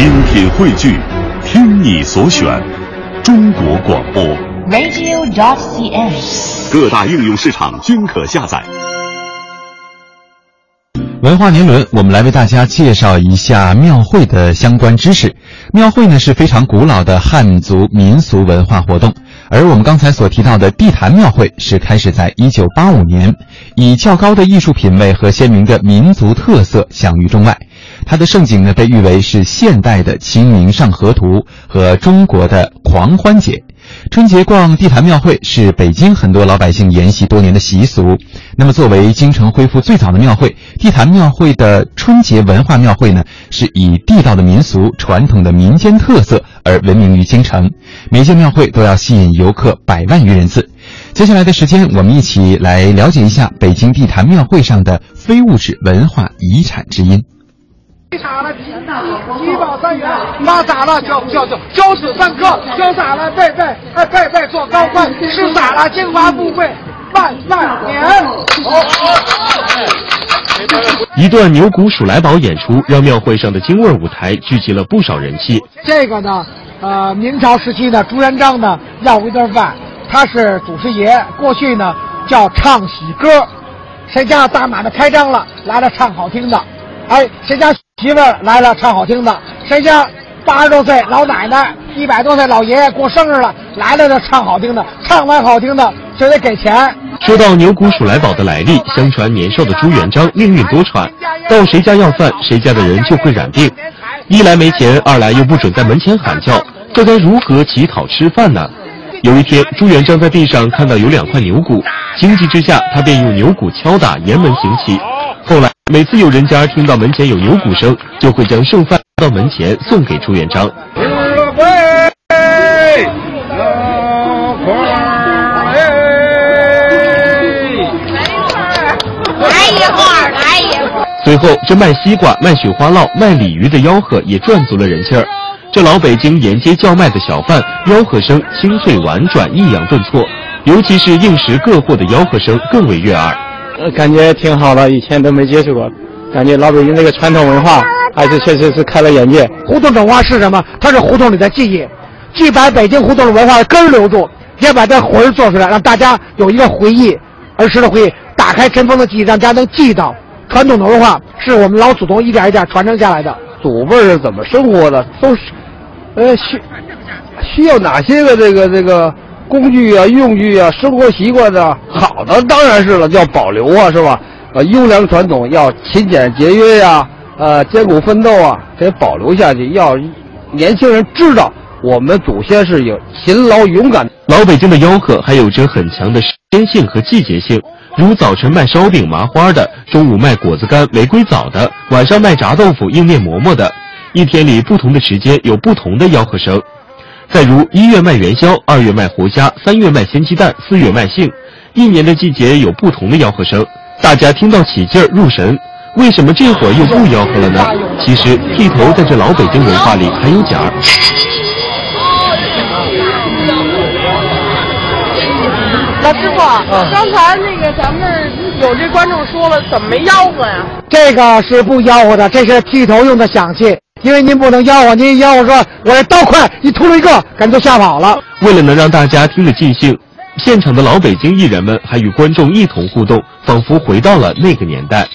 精品汇聚，听你所选，中国广播。radio.cn。各大应用市场均可下载。文化年轮，我们来为大家介绍一下庙会的相关知识。庙会呢是非常古老的汉族民俗文化活动，而我们刚才所提到的地坛庙会是开始在1985年，以较高的艺术品味和鲜明的民族特色享誉中外。它的盛景呢被誉为是现代的《清明上河图》和中国的狂欢节。春节逛地坛庙会是北京很多老百姓沿袭多年的习俗。那么，作为京城恢复最早的庙会，地坛庙会的春节文化庙会呢，是以地道的民俗、传统的民间特色而闻名于京城。每届庙会都要吸引游客百万余人次。接下来的时间，我们一起来了解一下北京地坛庙会上的非物质文化遗产之音。傻了，七宝三元，妈咋了，叫叫叫，教死三科，教咋了，拜拜，哎背背做高官，是咋了，金华富贵万万年。一段牛骨数来宝演出，让庙会上的京味舞台聚集了不少人气。这个呢，呃，明朝时期呢，朱元璋呢要过一顿饭，他是祖师爷，过去呢叫唱喜歌，谁家大马的开张了，来了唱好听的，哎，谁家媳妇儿来了唱好听的，谁家八十多岁老奶奶、一百多岁老爷爷过生日了，来了的唱好听的，唱完好听的就得给钱。说到牛骨鼠来宝的来历，相传年少的朱元璋命运多舛，到谁家要饭，谁家的人就会染病。一来没钱，二来又不准在门前喊叫，这该如何乞讨吃饭呢？有一天，朱元璋在地上看到有两块牛骨，情急之下，他便用牛骨敲打沿门行乞。每次有人家听到门前有牛骨声，就会将剩饭到门前送给朱元璋。来一会儿，来一会儿。随后，这卖西瓜、卖雪花酪、卖鲤鱼的吆喝也赚足了人气儿。这老北京沿街叫卖的小贩，吆喝声清脆婉转，抑扬顿挫，尤其是应时各货的吆喝声更为悦耳。呃，感觉挺好的，以前都没接触过，感觉老北京这个传统文化还是确实是开了眼界。胡同文化是什么？它是胡同里的记忆，既把北京胡同的文化的根儿留住，也把这魂儿做出来，让大家有一个回忆，儿时的回忆，打开尘封的记忆，让大家能记到传统的文化是我们老祖宗一点一点传承下来的。祖辈是怎么生活的？都是，呃，需需要哪些个这个这个工具啊、用具啊、生活习惯啊？好的当然是了，要保留啊，是吧？呃，优良传统要勤俭节约呀、呃，艰苦奋斗啊，得保留下去。要年轻人知道我们祖先是有勤劳勇敢。老北京的吆喝还有着很强的时间性和季节性，如早晨卖烧饼、麻花的，中午卖果子干、玫瑰枣的，晚上卖炸豆腐、硬面馍馍的。一天里不同的时间有不同的吆喝声。再如一月卖元宵，二月卖活虾，三月卖鲜鸡蛋，四月卖杏。一年的季节有不同的吆喝声，大家听到起劲儿入神。为什么这会儿又不吆喝了呢？其实剃头在这老北京文化里还有讲儿。老师傅，刚才那个咱们有这观众说了，怎么没吆喝呀？这个是不吆喝的，这是剃头用的响器。因为您不能吆喝，您一吆喝说我这刀快，一秃噜一个，赶都吓跑了。为了能让大家听得尽兴，现场的老北京艺人们还与观众一同互动，仿佛回到了那个年代。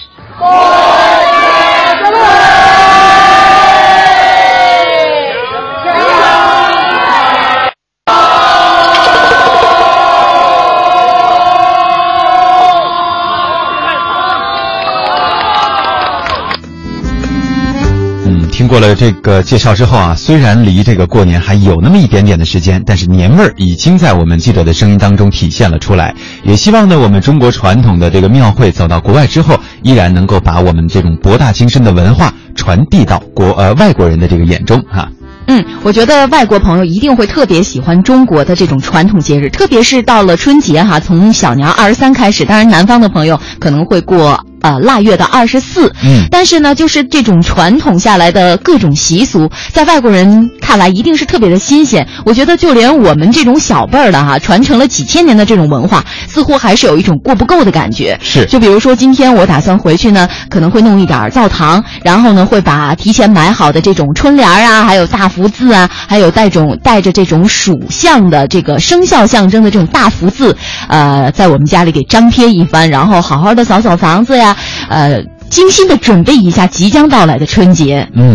听过了这个介绍之后啊，虽然离这个过年还有那么一点点的时间，但是年味儿已经在我们记者的声音当中体现了出来。也希望呢，我们中国传统的这个庙会走到国外之后，依然能够把我们这种博大精深的文化传递到国呃外国人的这个眼中哈、嗯，我觉得外国朋友一定会特别喜欢中国的这种传统节日，特别是到了春节哈，从小年二十三开始，当然南方的朋友可能会过呃腊月的二十四。嗯但是呢，就是这种传统下来的各种习俗，在外国人看来一定是特别的新鲜。我觉得就连我们这种小辈儿的哈，传承了几千年的这种文化，似乎还是有一种过不够的感觉。是就比如说今天我打算回去呢，可能会弄一点儿灶糖，然后呢会把提前买好的这种春联儿啊，还有大福字啊，还有带种带着这种属相的这个生肖象征的这种大福字，呃，在我们家里给张贴一番，然后好好的扫扫房子呀，呃，精心的准备一下即将到来的春节。嗯。